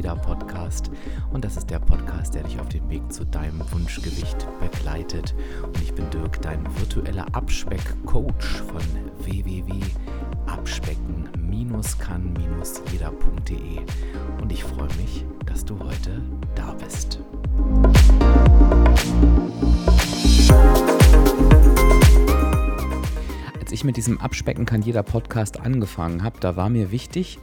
jeder Podcast. Und das ist der Podcast, der dich auf dem Weg zu deinem Wunschgewicht begleitet. Und ich bin Dirk, dein virtueller Abspeck-Coach von www.abspecken-kann-jeder.de. Und ich freue mich, dass du heute da bist. Als ich mit diesem Abspecken kann jeder Podcast angefangen habe, da war mir wichtig,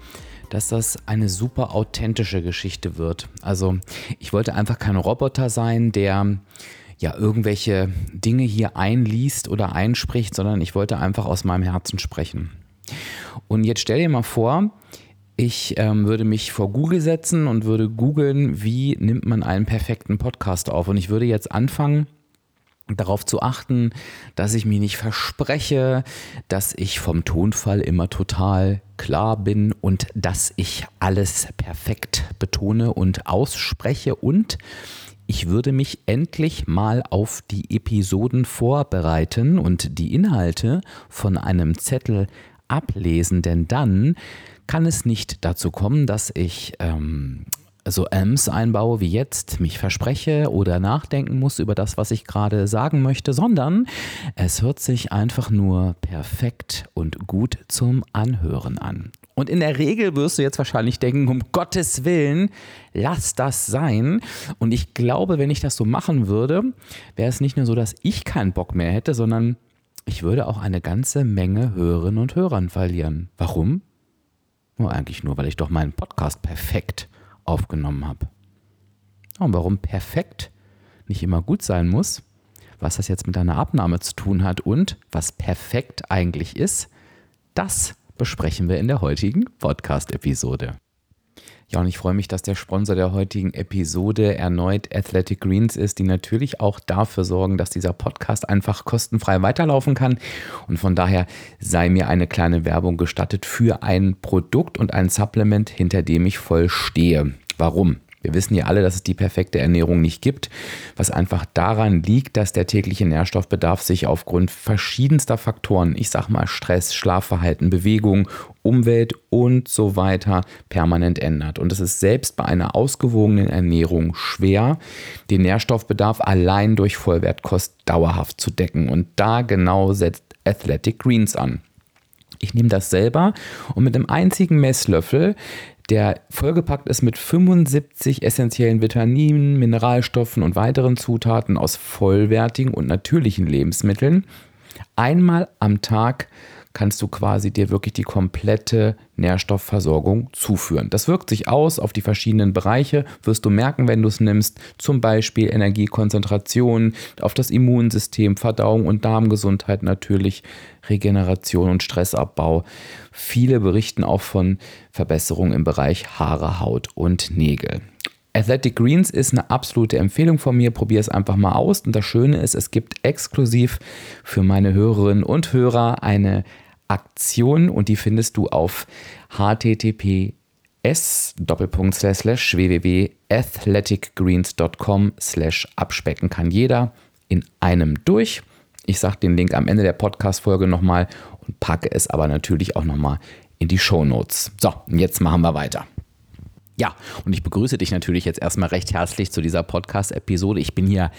dass das eine super authentische Geschichte wird. Also ich wollte einfach kein Roboter sein, der ja irgendwelche Dinge hier einliest oder einspricht, sondern ich wollte einfach aus meinem Herzen sprechen. Und jetzt stell dir mal vor, ich ähm, würde mich vor Google setzen und würde googeln, wie nimmt man einen perfekten Podcast auf. Und ich würde jetzt anfangen, darauf zu achten, dass ich mich nicht verspreche, dass ich vom Tonfall immer total klar bin und dass ich alles perfekt betone und ausspreche. Und ich würde mich endlich mal auf die Episoden vorbereiten und die Inhalte von einem Zettel ablesen, denn dann kann es nicht dazu kommen, dass ich ähm, so Ms einbaue wie jetzt, mich verspreche oder nachdenken muss über das, was ich gerade sagen möchte, sondern es hört sich einfach nur perfekt und gut zum Anhören an. Und in der Regel wirst du jetzt wahrscheinlich denken, um Gottes Willen, lass das sein. Und ich glaube, wenn ich das so machen würde, wäre es nicht nur so, dass ich keinen Bock mehr hätte, sondern ich würde auch eine ganze Menge Hörerinnen und Hörern verlieren. Warum? Nur eigentlich nur, weil ich doch meinen Podcast perfekt aufgenommen habe. Und warum perfekt nicht immer gut sein muss, was das jetzt mit deiner Abnahme zu tun hat und was perfekt eigentlich ist, das besprechen wir in der heutigen Podcast-Episode. Ja, und ich freue mich, dass der Sponsor der heutigen Episode erneut Athletic Greens ist, die natürlich auch dafür sorgen, dass dieser Podcast einfach kostenfrei weiterlaufen kann. Und von daher sei mir eine kleine Werbung gestattet für ein Produkt und ein Supplement, hinter dem ich voll stehe. Warum? Wir wissen ja alle, dass es die perfekte Ernährung nicht gibt, was einfach daran liegt, dass der tägliche Nährstoffbedarf sich aufgrund verschiedenster Faktoren, ich sag mal Stress, Schlafverhalten, Bewegung, Umwelt und so weiter permanent ändert. Und es ist selbst bei einer ausgewogenen Ernährung schwer, den Nährstoffbedarf allein durch Vollwertkost dauerhaft zu decken. Und da genau setzt Athletic Greens an. Ich nehme das selber und mit einem einzigen Messlöffel der vollgepackt ist mit 75 essentiellen Vitaminen, Mineralstoffen und weiteren Zutaten aus vollwertigen und natürlichen Lebensmitteln. Einmal am Tag kannst du quasi dir wirklich die komplette Nährstoffversorgung zuführen. Das wirkt sich aus auf die verschiedenen Bereiche, wirst du merken, wenn du es nimmst, zum Beispiel Energiekonzentration, auf das Immunsystem, Verdauung und Darmgesundheit natürlich, Regeneration und Stressabbau. Viele berichten auch von Verbesserungen im Bereich Haare, Haut und Nägel. Athletic Greens ist eine absolute Empfehlung von mir. Probier es einfach mal aus. Und das Schöne ist, es gibt exklusiv für meine Hörerinnen und Hörer eine Aktion und die findest du auf https www.athleticgreens.com slash abspecken kann jeder in einem durch. Ich sage den Link am Ende der Podcast-Folge nochmal und packe es aber natürlich auch nochmal in die Show Notes. So, und jetzt machen wir weiter. Ja, und ich begrüße dich natürlich jetzt erstmal recht herzlich zu dieser Podcast-Episode. Ich bin hier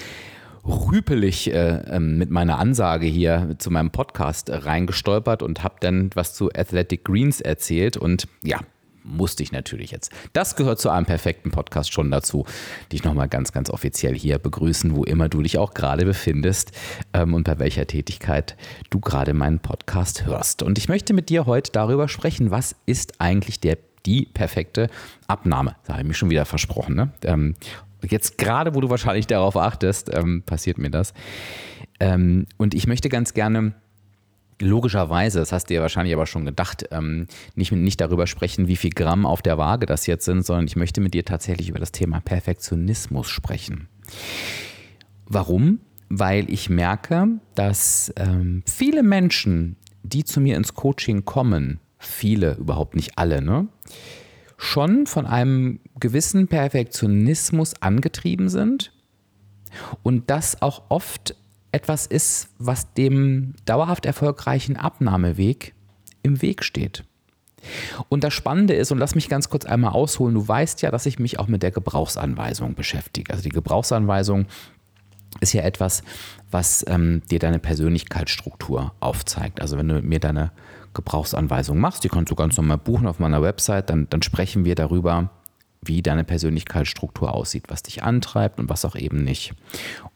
rüpelig äh, ähm, mit meiner Ansage hier zu meinem Podcast reingestolpert und habe dann was zu Athletic Greens erzählt und ja, musste ich natürlich jetzt. Das gehört zu einem perfekten Podcast schon dazu, dich nochmal ganz, ganz offiziell hier begrüßen, wo immer du dich auch gerade befindest ähm, und bei welcher Tätigkeit du gerade meinen Podcast hörst. Und ich möchte mit dir heute darüber sprechen, was ist eigentlich der die perfekte Abnahme. Da habe ich mich schon wieder versprochen. Ne? Ähm, Jetzt gerade, wo du wahrscheinlich darauf achtest, ähm, passiert mir das. Ähm, und ich möchte ganz gerne logischerweise, das hast du ja wahrscheinlich aber schon gedacht, ähm, nicht, nicht darüber sprechen, wie viel Gramm auf der Waage das jetzt sind, sondern ich möchte mit dir tatsächlich über das Thema Perfektionismus sprechen. Warum? Weil ich merke, dass ähm, viele Menschen, die zu mir ins Coaching kommen, viele, überhaupt nicht alle, ne? Schon von einem gewissen Perfektionismus angetrieben sind und das auch oft etwas ist, was dem dauerhaft erfolgreichen Abnahmeweg im Weg steht. Und das Spannende ist, und lass mich ganz kurz einmal ausholen, du weißt ja, dass ich mich auch mit der Gebrauchsanweisung beschäftige. Also die Gebrauchsanweisung ist ja etwas, was ähm, dir deine Persönlichkeitsstruktur aufzeigt. Also wenn du mir deine Gebrauchsanweisung machst, die kannst du ganz normal buchen auf meiner Website, dann, dann sprechen wir darüber, wie deine Persönlichkeitsstruktur aussieht, was dich antreibt und was auch eben nicht.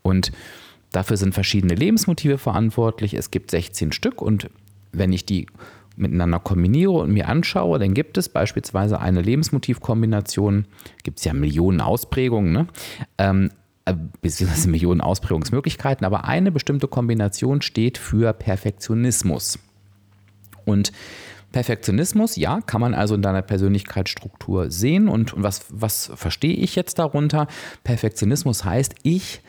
Und dafür sind verschiedene Lebensmotive verantwortlich. Es gibt 16 Stück und wenn ich die miteinander kombiniere und mir anschaue, dann gibt es beispielsweise eine Lebensmotivkombination, gibt es ja Millionen Ausprägungen, ne? ähm, äh, beziehungsweise Millionen Ausprägungsmöglichkeiten, aber eine bestimmte Kombination steht für Perfektionismus. Und Perfektionismus, ja, kann man also in deiner Persönlichkeitsstruktur sehen. Und, was, was verstehe ich jetzt darunter? Perfektionismus heißt, ich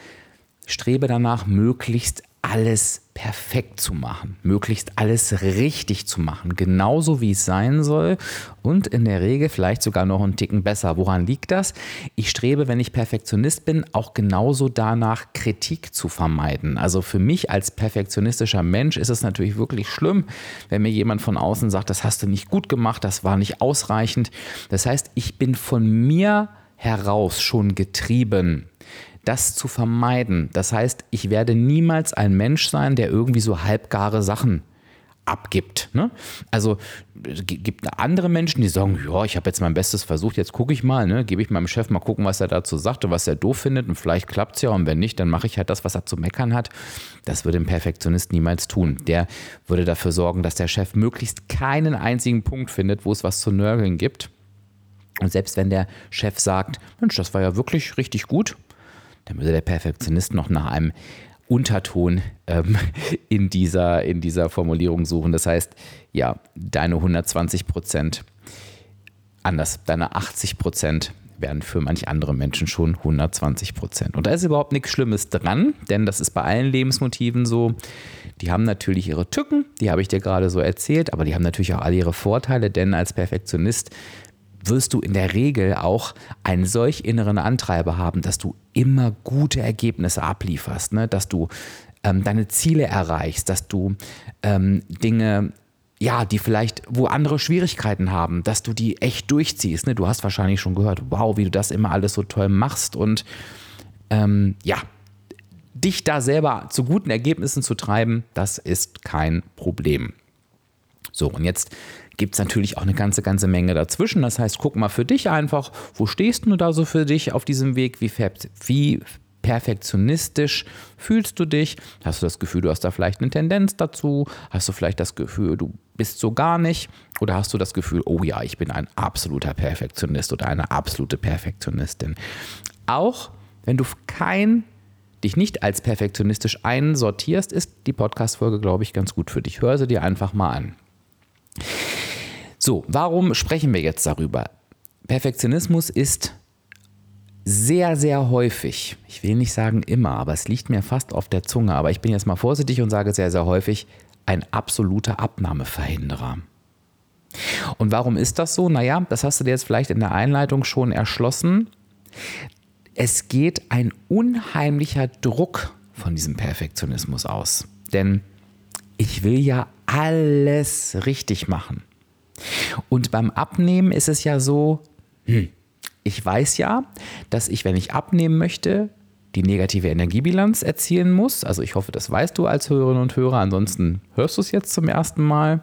strebe danach, möglichst alles perfekt zu machen, möglichst alles richtig zu machen, genauso wie es sein soll und in der Regel vielleicht sogar noch einen Ticken besser. Woran liegt das? Ich strebe, wenn ich Perfektionist bin, auch genauso danach, Kritik zu vermeiden. Also für mich als perfektionistischer Mensch ist es natürlich wirklich schlimm, wenn mir jemand von außen sagt, das hast du nicht gut gemacht, das war nicht ausreichend. Das heißt, ich bin von mir heraus schon getrieben das zu vermeiden. Das heißt, ich werde niemals ein Mensch sein, der irgendwie so halbgare Sachen abgibt. Ne? Also gibt andere Menschen, die sagen, ja, ich habe jetzt mein Bestes versucht, jetzt gucke ich mal, ne? gebe ich meinem Chef mal gucken, was er dazu sagt und was er doof findet und vielleicht klappt es ja und wenn nicht, dann mache ich halt das, was er zu meckern hat. Das würde ein Perfektionist niemals tun. Der würde dafür sorgen, dass der Chef möglichst keinen einzigen Punkt findet, wo es was zu nörgeln gibt. Und selbst wenn der Chef sagt, Mensch, das war ja wirklich richtig gut, da würde der Perfektionist noch nach einem Unterton ähm, in, dieser, in dieser Formulierung suchen. Das heißt, ja, deine 120 Prozent, anders, deine 80 Prozent wären für manch andere Menschen schon 120 Prozent. Und da ist überhaupt nichts Schlimmes dran, denn das ist bei allen Lebensmotiven so. Die haben natürlich ihre Tücken, die habe ich dir gerade so erzählt, aber die haben natürlich auch alle ihre Vorteile, denn als Perfektionist wirst du in der Regel auch einen solch inneren Antreiber haben, dass du immer gute Ergebnisse ablieferst, ne? dass du ähm, deine Ziele erreichst, dass du ähm, Dinge ja, die vielleicht, wo andere Schwierigkeiten haben, dass du die echt durchziehst. Ne? Du hast wahrscheinlich schon gehört, wow, wie du das immer alles so toll machst und ähm, ja, dich da selber zu guten Ergebnissen zu treiben, das ist kein Problem. So, und jetzt gibt es natürlich auch eine ganze, ganze Menge dazwischen. Das heißt, guck mal für dich einfach, wo stehst du da so für dich auf diesem Weg? Wie, wie perfektionistisch fühlst du dich? Hast du das Gefühl, du hast da vielleicht eine Tendenz dazu? Hast du vielleicht das Gefühl, du bist so gar nicht? Oder hast du das Gefühl, oh ja, ich bin ein absoluter Perfektionist oder eine absolute Perfektionistin? Auch wenn du kein dich nicht als perfektionistisch einsortierst, ist die Podcast-Folge, glaube ich, ganz gut für dich. Hör sie dir einfach mal an. So, warum sprechen wir jetzt darüber? Perfektionismus ist sehr, sehr häufig, ich will nicht sagen immer, aber es liegt mir fast auf der Zunge, aber ich bin jetzt mal vorsichtig und sage sehr, sehr häufig, ein absoluter Abnahmeverhinderer. Und warum ist das so? Naja, das hast du dir jetzt vielleicht in der Einleitung schon erschlossen. Es geht ein unheimlicher Druck von diesem Perfektionismus aus. Denn ich will ja alles richtig machen. Und beim Abnehmen ist es ja so, hm, ich weiß ja, dass ich, wenn ich abnehmen möchte, die negative Energiebilanz erzielen muss. Also ich hoffe, das weißt du als Hörerinnen und Hörer. Ansonsten hörst du es jetzt zum ersten Mal.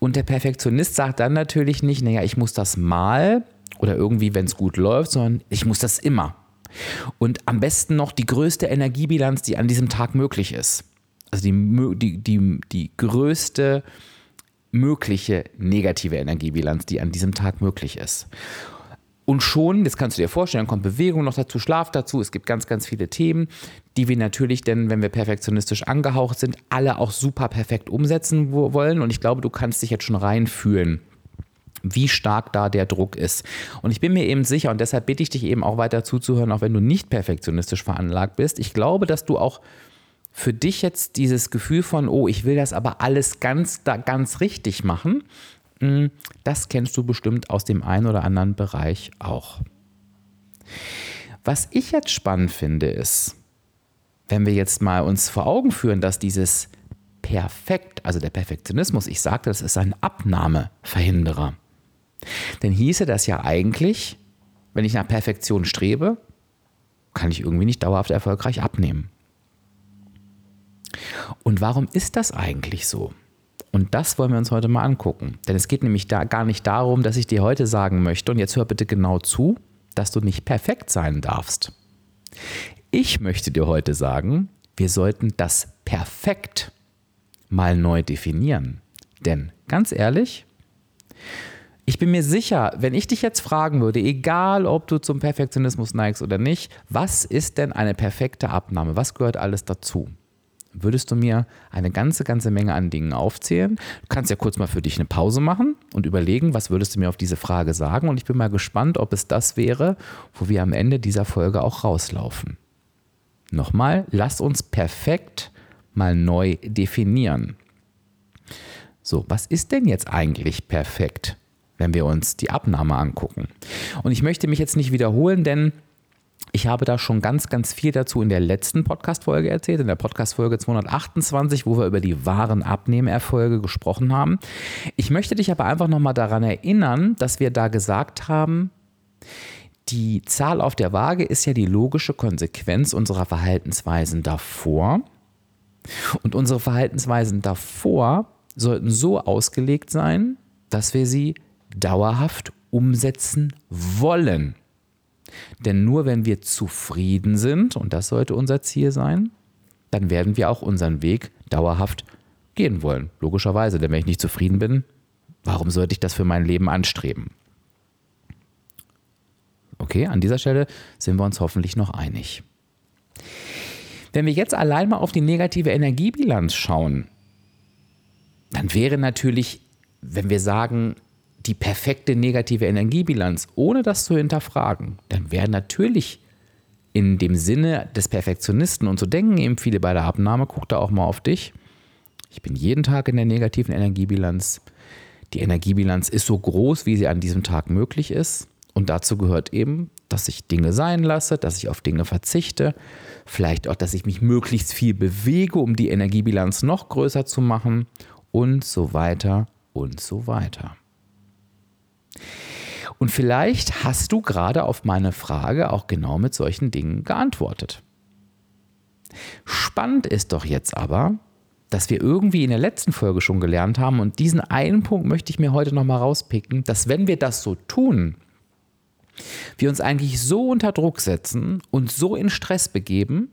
Und der Perfektionist sagt dann natürlich nicht, naja, ich muss das mal oder irgendwie, wenn es gut läuft, sondern ich muss das immer. Und am besten noch die größte Energiebilanz, die an diesem Tag möglich ist. Also die, die, die, die größte mögliche negative Energiebilanz, die an diesem Tag möglich ist. Und schon, das kannst du dir vorstellen, kommt Bewegung noch dazu, Schlaf dazu. Es gibt ganz, ganz viele Themen, die wir natürlich denn, wenn wir perfektionistisch angehaucht sind, alle auch super perfekt umsetzen wollen. Und ich glaube, du kannst dich jetzt schon reinfühlen, wie stark da der Druck ist. Und ich bin mir eben sicher, und deshalb bitte ich dich eben auch weiter zuzuhören, auch wenn du nicht perfektionistisch veranlagt bist. Ich glaube, dass du auch für dich jetzt dieses Gefühl von, oh, ich will das aber alles ganz, ganz richtig machen, hm, das kennst du bestimmt aus dem einen oder anderen Bereich auch. Was ich jetzt spannend finde, ist, wenn wir jetzt mal uns vor Augen führen, dass dieses perfekt, also der Perfektionismus, ich sagte, das ist ein Abnahmeverhinderer. Denn hieße das ja eigentlich, wenn ich nach Perfektion strebe, kann ich irgendwie nicht dauerhaft erfolgreich abnehmen. Und warum ist das eigentlich so? Und das wollen wir uns heute mal angucken. Denn es geht nämlich da gar nicht darum, dass ich dir heute sagen möchte, und jetzt hör bitte genau zu, dass du nicht perfekt sein darfst. Ich möchte dir heute sagen, wir sollten das perfekt mal neu definieren. Denn ganz ehrlich, ich bin mir sicher, wenn ich dich jetzt fragen würde, egal ob du zum Perfektionismus neigst oder nicht, was ist denn eine perfekte Abnahme? Was gehört alles dazu? Würdest du mir eine ganze, ganze Menge an Dingen aufzählen? Du kannst ja kurz mal für dich eine Pause machen und überlegen, was würdest du mir auf diese Frage sagen? Und ich bin mal gespannt, ob es das wäre, wo wir am Ende dieser Folge auch rauslaufen. Nochmal, lass uns perfekt mal neu definieren. So, was ist denn jetzt eigentlich perfekt, wenn wir uns die Abnahme angucken? Und ich möchte mich jetzt nicht wiederholen, denn ich habe da schon ganz, ganz viel dazu in der letzten Podcast-Folge erzählt, in der Podcast-Folge 228, wo wir über die wahren Abnehmerfolge gesprochen haben. Ich möchte dich aber einfach nochmal daran erinnern, dass wir da gesagt haben, die Zahl auf der Waage ist ja die logische Konsequenz unserer Verhaltensweisen davor. Und unsere Verhaltensweisen davor sollten so ausgelegt sein, dass wir sie dauerhaft umsetzen wollen. Denn nur wenn wir zufrieden sind, und das sollte unser Ziel sein, dann werden wir auch unseren Weg dauerhaft gehen wollen. Logischerweise, denn wenn ich nicht zufrieden bin, warum sollte ich das für mein Leben anstreben? Okay, an dieser Stelle sind wir uns hoffentlich noch einig. Wenn wir jetzt allein mal auf die negative Energiebilanz schauen, dann wäre natürlich, wenn wir sagen, die perfekte negative Energiebilanz, ohne das zu hinterfragen, dann wäre natürlich in dem Sinne des Perfektionisten, und so denken eben viele bei der Abnahme, guck da auch mal auf dich. Ich bin jeden Tag in der negativen Energiebilanz. Die Energiebilanz ist so groß, wie sie an diesem Tag möglich ist. Und dazu gehört eben, dass ich Dinge sein lasse, dass ich auf Dinge verzichte, vielleicht auch, dass ich mich möglichst viel bewege, um die Energiebilanz noch größer zu machen und so weiter und so weiter. Und vielleicht hast du gerade auf meine Frage auch genau mit solchen Dingen geantwortet. Spannend ist doch jetzt aber, dass wir irgendwie in der letzten Folge schon gelernt haben und diesen einen Punkt möchte ich mir heute nochmal rauspicken, dass wenn wir das so tun, wir uns eigentlich so unter Druck setzen und so in Stress begeben,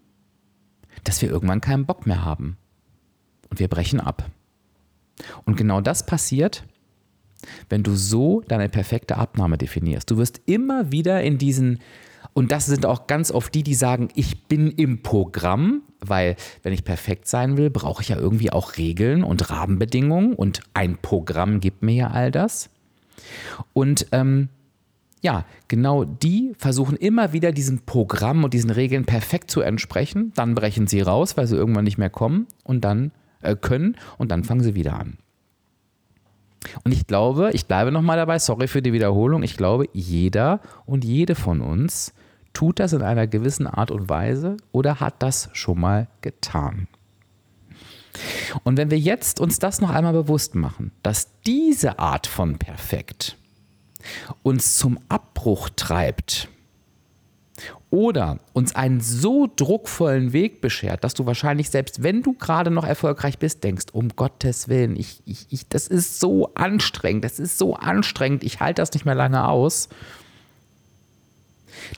dass wir irgendwann keinen Bock mehr haben. Und wir brechen ab. Und genau das passiert, wenn du so deine perfekte Abnahme definierst. Du wirst immer wieder in diesen, und das sind auch ganz oft die, die sagen, ich bin im Programm, weil wenn ich perfekt sein will, brauche ich ja irgendwie auch Regeln und Rahmenbedingungen und ein Programm gibt mir ja all das. Und ähm, ja, genau die versuchen immer wieder diesem Programm und diesen Regeln perfekt zu entsprechen. Dann brechen sie raus, weil sie irgendwann nicht mehr kommen und dann äh, können und dann fangen sie wieder an. Und ich glaube, ich bleibe nochmal dabei, sorry für die Wiederholung, ich glaube, jeder und jede von uns tut das in einer gewissen Art und Weise oder hat das schon mal getan. Und wenn wir jetzt uns das noch einmal bewusst machen, dass diese Art von perfekt uns zum Abbruch treibt, oder uns einen so druckvollen Weg beschert, dass du wahrscheinlich selbst, wenn du gerade noch erfolgreich bist, denkst, um Gottes Willen, ich, ich, ich, das ist so anstrengend, das ist so anstrengend, ich halte das nicht mehr lange aus,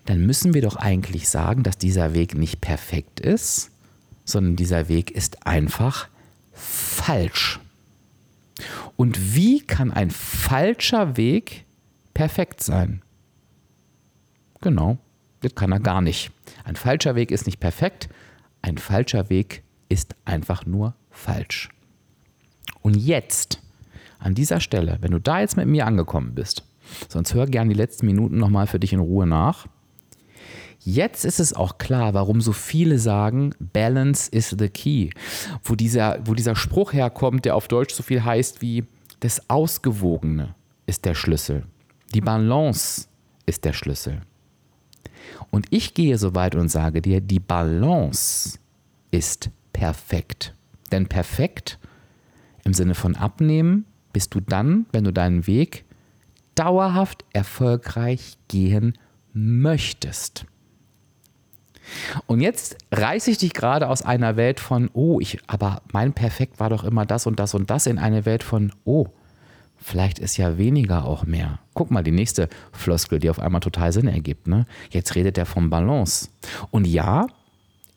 dann müssen wir doch eigentlich sagen, dass dieser Weg nicht perfekt ist, sondern dieser Weg ist einfach falsch. Und wie kann ein falscher Weg perfekt sein? Genau, das kann er gar nicht. Ein falscher Weg ist nicht perfekt. Ein falscher Weg ist einfach nur falsch. Und jetzt, an dieser Stelle, wenn du da jetzt mit mir angekommen bist, sonst hör gerne die letzten Minuten nochmal für dich in Ruhe nach. Jetzt ist es auch klar, warum so viele sagen, Balance is the key. Wo dieser, wo dieser Spruch herkommt, der auf Deutsch so viel heißt wie, das Ausgewogene ist der Schlüssel. Die Balance ist der Schlüssel. Und ich gehe so weit und sage dir, die Balance ist perfekt. Denn perfekt im Sinne von abnehmen, bist du dann, wenn du deinen Weg dauerhaft erfolgreich gehen möchtest. Und jetzt reiße ich dich gerade aus einer Welt von, oh, ich, aber mein Perfekt war doch immer das und das und das, in eine Welt von, oh, vielleicht ist ja weniger auch mehr. Guck mal, die nächste Floskel, die auf einmal total Sinn ergibt. Ne? Jetzt redet er vom Balance. Und ja,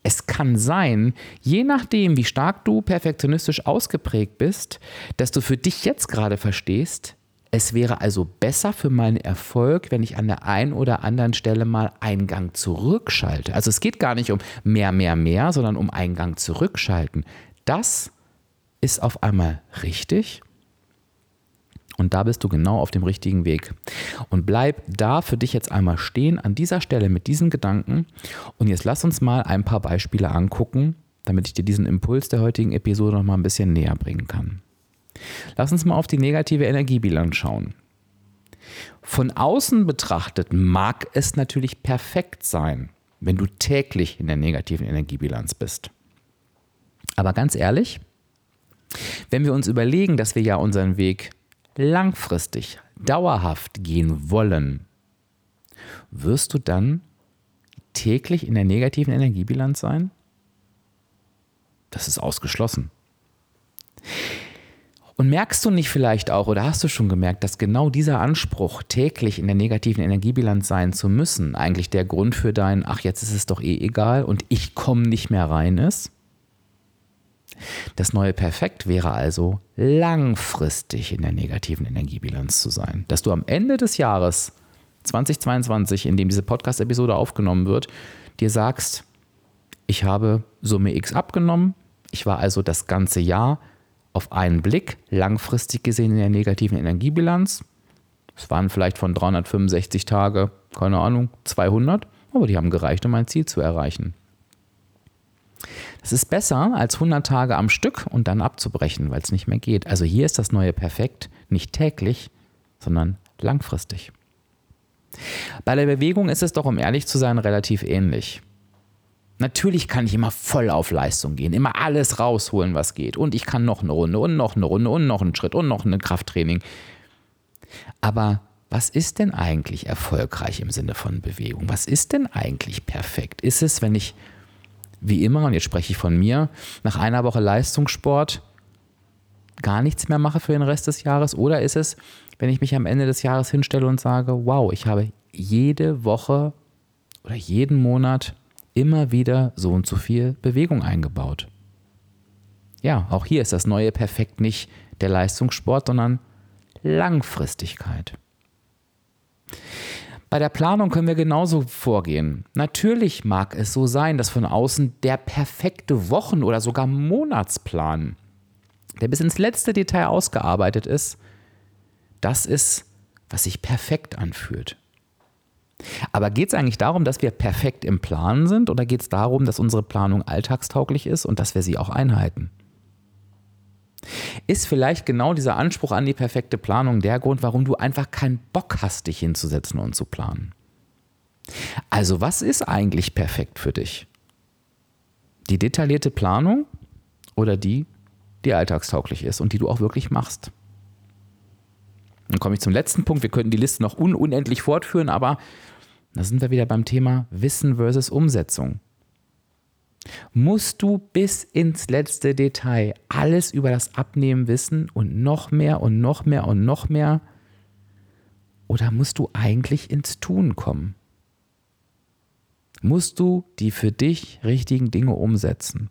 es kann sein, je nachdem, wie stark du perfektionistisch ausgeprägt bist, dass du für dich jetzt gerade verstehst, es wäre also besser für meinen Erfolg, wenn ich an der einen oder anderen Stelle mal einen Gang zurückschalte. Also es geht gar nicht um mehr, mehr, mehr, sondern um einen Gang zurückschalten. Das ist auf einmal richtig und da bist du genau auf dem richtigen Weg. Und bleib da für dich jetzt einmal stehen an dieser Stelle mit diesen Gedanken. Und jetzt lass uns mal ein paar Beispiele angucken, damit ich dir diesen Impuls der heutigen Episode noch mal ein bisschen näher bringen kann. Lass uns mal auf die negative Energiebilanz schauen. Von außen betrachtet mag es natürlich perfekt sein, wenn du täglich in der negativen Energiebilanz bist. Aber ganz ehrlich, wenn wir uns überlegen, dass wir ja unseren Weg langfristig, dauerhaft gehen wollen, wirst du dann täglich in der negativen Energiebilanz sein? Das ist ausgeschlossen. Und merkst du nicht vielleicht auch oder hast du schon gemerkt, dass genau dieser Anspruch, täglich in der negativen Energiebilanz sein zu müssen, eigentlich der Grund für dein, ach jetzt ist es doch eh egal und ich komme nicht mehr rein ist? Das neue Perfekt wäre also langfristig in der negativen Energiebilanz zu sein. Dass du am Ende des Jahres 2022, in dem diese Podcast-Episode aufgenommen wird, dir sagst, ich habe Summe X abgenommen, ich war also das ganze Jahr auf einen Blick langfristig gesehen in der negativen Energiebilanz. Es waren vielleicht von 365 Tage, keine Ahnung, 200, aber die haben gereicht, um mein Ziel zu erreichen. Es ist besser, als 100 Tage am Stück und dann abzubrechen, weil es nicht mehr geht. Also hier ist das neue Perfekt nicht täglich, sondern langfristig. Bei der Bewegung ist es doch, um ehrlich zu sein, relativ ähnlich. Natürlich kann ich immer voll auf Leistung gehen, immer alles rausholen, was geht. Und ich kann noch eine Runde und noch eine Runde und noch einen Schritt und noch ein Krafttraining. Aber was ist denn eigentlich erfolgreich im Sinne von Bewegung? Was ist denn eigentlich perfekt? Ist es, wenn ich wie immer, und jetzt spreche ich von mir, nach einer Woche Leistungssport gar nichts mehr mache für den Rest des Jahres? Oder ist es, wenn ich mich am Ende des Jahres hinstelle und sage, wow, ich habe jede Woche oder jeden Monat immer wieder so und so viel Bewegung eingebaut? Ja, auch hier ist das neue Perfekt nicht der Leistungssport, sondern Langfristigkeit. Bei der Planung können wir genauso vorgehen. Natürlich mag es so sein, dass von außen der perfekte Wochen- oder sogar Monatsplan, der bis ins letzte Detail ausgearbeitet ist, das ist, was sich perfekt anfühlt. Aber geht es eigentlich darum, dass wir perfekt im Planen sind oder geht es darum, dass unsere Planung alltagstauglich ist und dass wir sie auch einhalten? Ist vielleicht genau dieser Anspruch an die perfekte Planung der Grund, warum du einfach keinen Bock hast, dich hinzusetzen und zu planen? Also was ist eigentlich perfekt für dich? Die detaillierte Planung oder die, die alltagstauglich ist und die du auch wirklich machst? Dann komme ich zum letzten Punkt. Wir könnten die Liste noch un unendlich fortführen, aber da sind wir wieder beim Thema Wissen versus Umsetzung musst du bis ins letzte Detail alles über das Abnehmen wissen und noch mehr und noch mehr und noch mehr? Oder musst du eigentlich ins Tun kommen? Musst du die für dich richtigen Dinge umsetzen?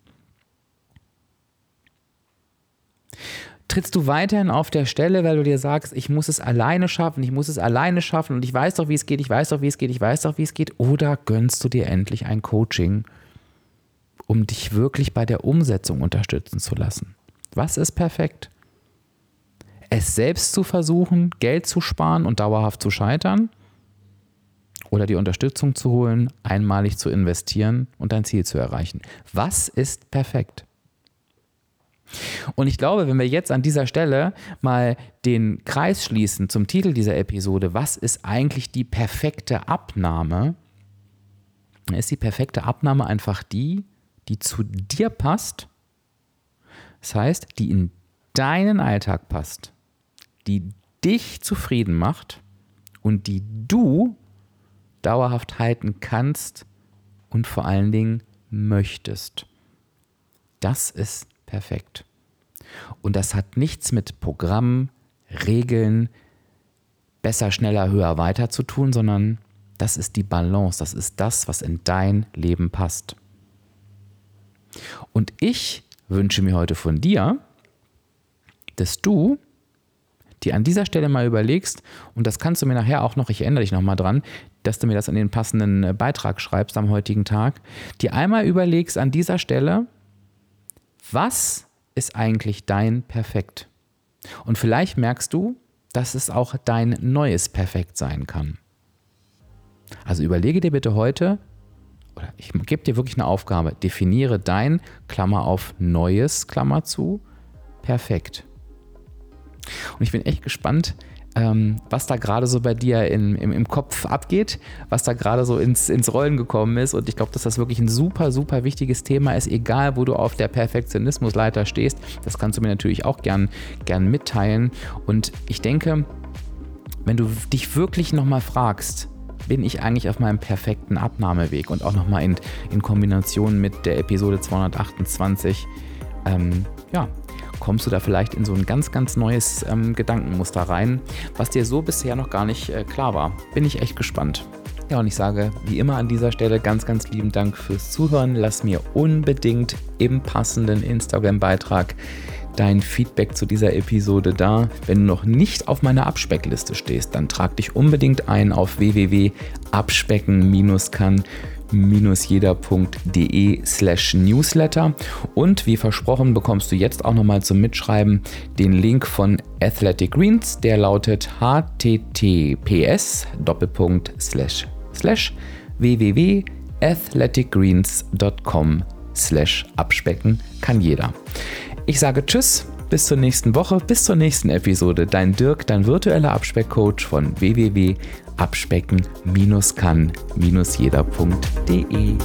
Trittst du weiterhin auf der Stelle, weil du dir sagst, ich muss es alleine schaffen, ich muss es alleine schaffen und ich weiß doch, wie es geht, ich weiß doch, wie es geht, ich weiß doch, wie es geht? Oder gönnst du dir endlich ein Coaching um dich wirklich bei der Umsetzung unterstützen zu lassen. Was ist perfekt? Es selbst zu versuchen, Geld zu sparen und dauerhaft zu scheitern? Oder die Unterstützung zu holen, einmalig zu investieren und dein Ziel zu erreichen? Was ist perfekt? Und ich glaube, wenn wir jetzt an dieser Stelle mal den Kreis schließen zum Titel dieser Episode, was ist eigentlich die perfekte Abnahme? Ist die perfekte Abnahme einfach die, die zu dir passt. Das heißt, die in deinen Alltag passt, die dich zufrieden macht und die du dauerhaft halten kannst und vor allen Dingen möchtest. Das ist perfekt. Und das hat nichts mit Programmen, Regeln, besser, schneller, höher, weiter zu tun, sondern das ist die Balance, das ist das, was in dein Leben passt. Und ich wünsche mir heute von dir, dass du dir an dieser Stelle mal überlegst, und das kannst du mir nachher auch noch, ich erinnere dich nochmal dran, dass du mir das in den passenden äh, Beitrag schreibst am heutigen Tag, dir einmal überlegst an dieser Stelle, was ist eigentlich dein Perfekt? Und vielleicht merkst du, dass es auch dein neues Perfekt sein kann. Also überlege dir bitte heute, oder ich gebe dir wirklich eine Aufgabe, definiere dein, Klammer auf, neues, Klammer zu, perfekt. Und ich bin echt gespannt, ähm, was da gerade so bei dir in, im, im, Kopf abgeht, was da gerade so ins, ins Rollen gekommen ist. Und ich glaube, dass das wirklich ein super, super wichtiges Thema ist, egal wo du auf der Perfektionismusleiter stehst. Das kannst du mir natürlich auch gern, gern mitteilen. Und ich denke, wenn du dich wirklich nochmal fragst, bin ich eigentlich auf meinem perfekten Abnahmeweg und auch nochmal in, in Kombination mit der Episode 228, ähm, ja, kommst du da vielleicht in so ein ganz, ganz neues ähm, Gedankenmuster rein, was dir so bisher noch gar nicht äh, klar war. Bin ich echt gespannt. Ja, und ich sage wie immer an dieser Stelle ganz, ganz lieben Dank fürs Zuhören. Lass mir unbedingt im passenden Instagram-Beitrag dein Feedback zu dieser Episode da. Wenn du noch nicht auf meiner Abspeckliste stehst, dann trag dich unbedingt ein auf www.abspecken-kann jeder.de slash newsletter und wie versprochen bekommst du jetzt auch nochmal zum Mitschreiben den Link von Athletic Greens, der lautet https doppelpunkt slash slash www.athleticgreens.com slash abspecken kann jeder. Ich sage Tschüss, bis zur nächsten Woche, bis zur nächsten Episode. Dein Dirk, dein virtueller Abspeckcoach von www.abspecken-kann-jeder.de.